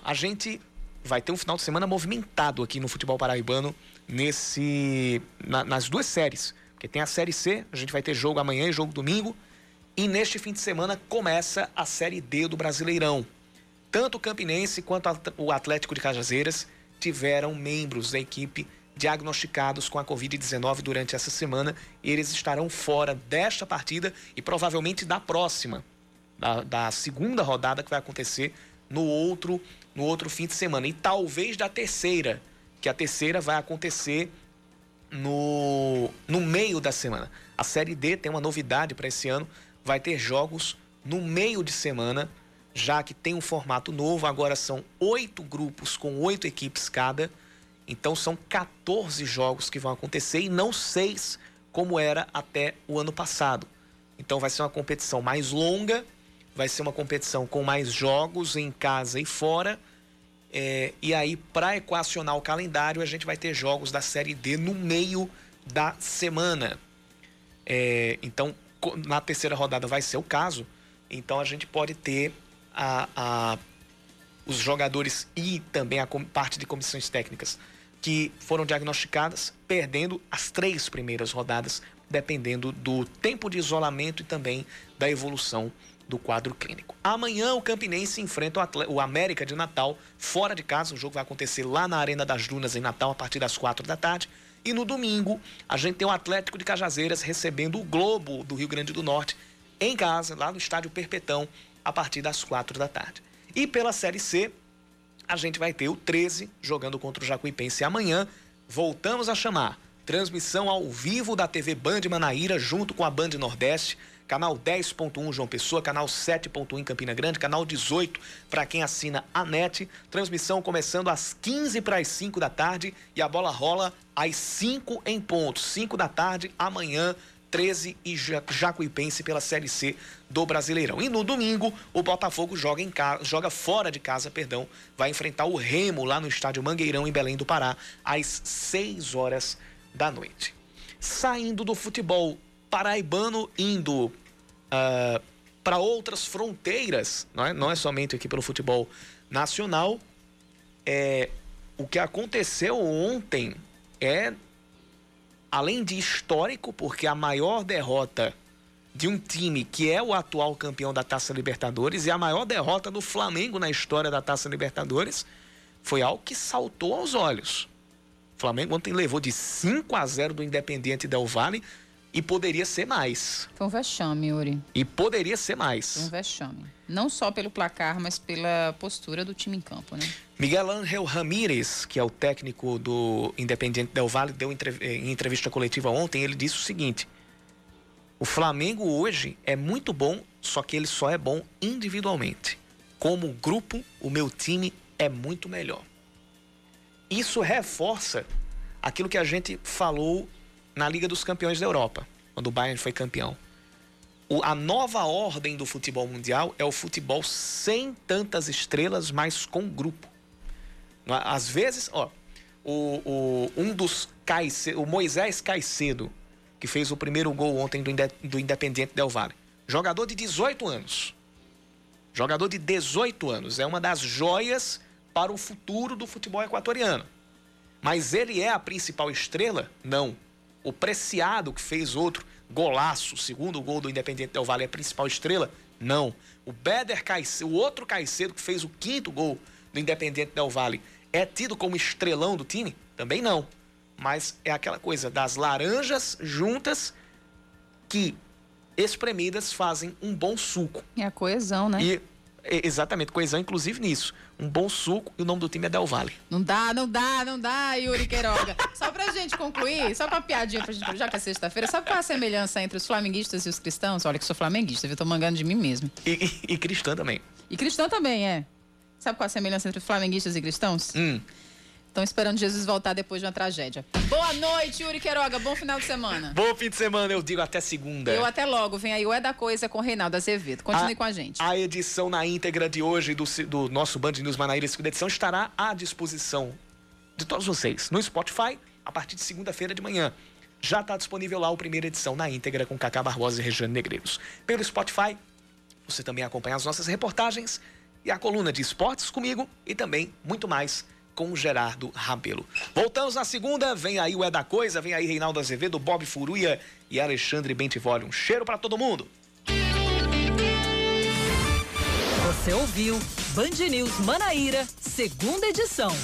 A gente vai ter um final de semana movimentado aqui no futebol paraibano nesse na, nas duas séries. Porque tem a série C, a gente vai ter jogo amanhã e jogo domingo. E neste fim de semana começa a série D do Brasileirão. Tanto o Campinense quanto o Atlético de Cajazeiras tiveram membros da equipe diagnosticados com a Covid-19 durante essa semana. E eles estarão fora desta partida e provavelmente da próxima, da, da segunda rodada que vai acontecer no outro no outro fim de semana. E talvez da terceira, que a terceira vai acontecer no, no meio da semana. A Série D tem uma novidade para esse ano, vai ter jogos no meio de semana, já que tem um formato novo, agora são oito grupos com oito equipes cada. Então são 14 jogos que vão acontecer e não seis como era até o ano passado. Então vai ser uma competição mais longa, vai ser uma competição com mais jogos em casa e fora é, e aí, para equacionar o calendário, a gente vai ter jogos da Série D no meio da semana. É, então, na terceira rodada vai ser o caso. Então, a gente pode ter a, a, os jogadores e também a parte de comissões técnicas que foram diagnosticadas perdendo as três primeiras rodadas, dependendo do tempo de isolamento e também da evolução do quadro clínico. Amanhã o Campinense enfrenta o, América de Natal fora de casa. O jogo vai acontecer lá na Arena das Dunas em Natal a partir das quatro da tarde. E no domingo a gente tem o Atlético de Cajazeiras recebendo o Globo do Rio Grande do Norte em casa, lá no estádio Perpetão, a partir das quatro da tarde. E pela Série C, a gente vai ter o 13 jogando contra o Jacuipense amanhã. Voltamos a chamar transmissão ao vivo da TV Band Manaíra junto com a Band Nordeste canal 10.1 João Pessoa, canal 7.1 em Campina Grande, canal 18 para quem assina a NET. Transmissão começando às 15 para as 5 da tarde e a bola rola às 5 em ponto. 5 da tarde, amanhã, 13 e Jacuipense pela Série C do Brasileirão. E no domingo, o Botafogo joga, em casa, joga fora de casa, perdão, vai enfrentar o Remo lá no estádio Mangueirão, em Belém do Pará, às 6 horas da noite. Saindo do futebol paraibano indo uh, ah, para outras fronteiras, não é, não é somente aqui pelo futebol nacional. É, o que aconteceu ontem é, além de histórico, porque a maior derrota de um time que é o atual campeão da Taça Libertadores e a maior derrota do Flamengo na história da Taça Libertadores foi algo que saltou aos olhos. O Flamengo ontem levou de 5 a 0 do Independiente Del Valle e poderia ser mais. Foi um vexame, Yuri. E poderia ser mais. Foi um vexame. Não só pelo placar, mas pela postura do time em campo, né? Miguel Ángel Ramírez, que é o técnico do Independiente Del Valle, deu em entrevista coletiva ontem, ele disse o seguinte: O Flamengo hoje é muito bom, só que ele só é bom individualmente. Como grupo, o meu time é muito melhor. Isso reforça aquilo que a gente falou na Liga dos Campeões da Europa, quando o Bayern foi campeão. O, a nova ordem do futebol mundial é o futebol sem tantas estrelas, mas com grupo. É? Às vezes, ó, o, o, um dos Caicedo, o Moisés Caicedo, que fez o primeiro gol ontem do, do Independiente Del Valle. Jogador de 18 anos. Jogador de 18 anos. É uma das joias para o futuro do futebol equatoriano. Mas ele é a principal estrela? Não. O Preciado, que fez outro golaço, segundo gol do Independente Del Valle, é a principal estrela? Não. O Beder Caicedo, o outro Caicedo, que fez o quinto gol do Independente Del Valle, é tido como estrelão do time? Também não. Mas é aquela coisa das laranjas juntas que espremidas fazem um bom suco. É a coesão, né? E exatamente, coesão inclusive nisso. Um bom suco e o nome do time é Del Valle. Não dá, não dá, não dá, Yuri Queiroga. só pra gente concluir, só uma piadinha pra gente, já que é sexta-feira, sabe qual é a semelhança entre os flamenguistas e os cristãos? Olha que sou flamenguista, viu? Tô mangando de mim mesmo. E, e, e cristã também. E cristão também, é. Sabe qual é a semelhança entre flamenguistas e cristãos? Hum. Estão esperando Jesus voltar depois de uma tragédia. Boa noite, Yuri Queiroga. Bom final de semana. Bom fim de semana, eu digo até segunda. Eu até logo. Vem aí o É da Coisa com Reinaldo Azevedo. Continue a, com a gente. A edição na íntegra de hoje do, do nosso Band News Manaíra, segunda edição, estará à disposição de todos vocês no Spotify a partir de segunda-feira de manhã. Já está disponível lá a primeira edição na íntegra com Cacá Barbosa e Regiane Negreiros. Pelo Spotify, você também acompanha as nossas reportagens e a coluna de esportes comigo e também muito mais com Gerardo Rabelo. Voltamos na segunda, vem aí o É da Coisa, vem aí Reinaldo Azevedo, Bob Furuia e Alexandre Bentivoli. Um cheiro para todo mundo. Você ouviu Band News Manaíra, segunda edição.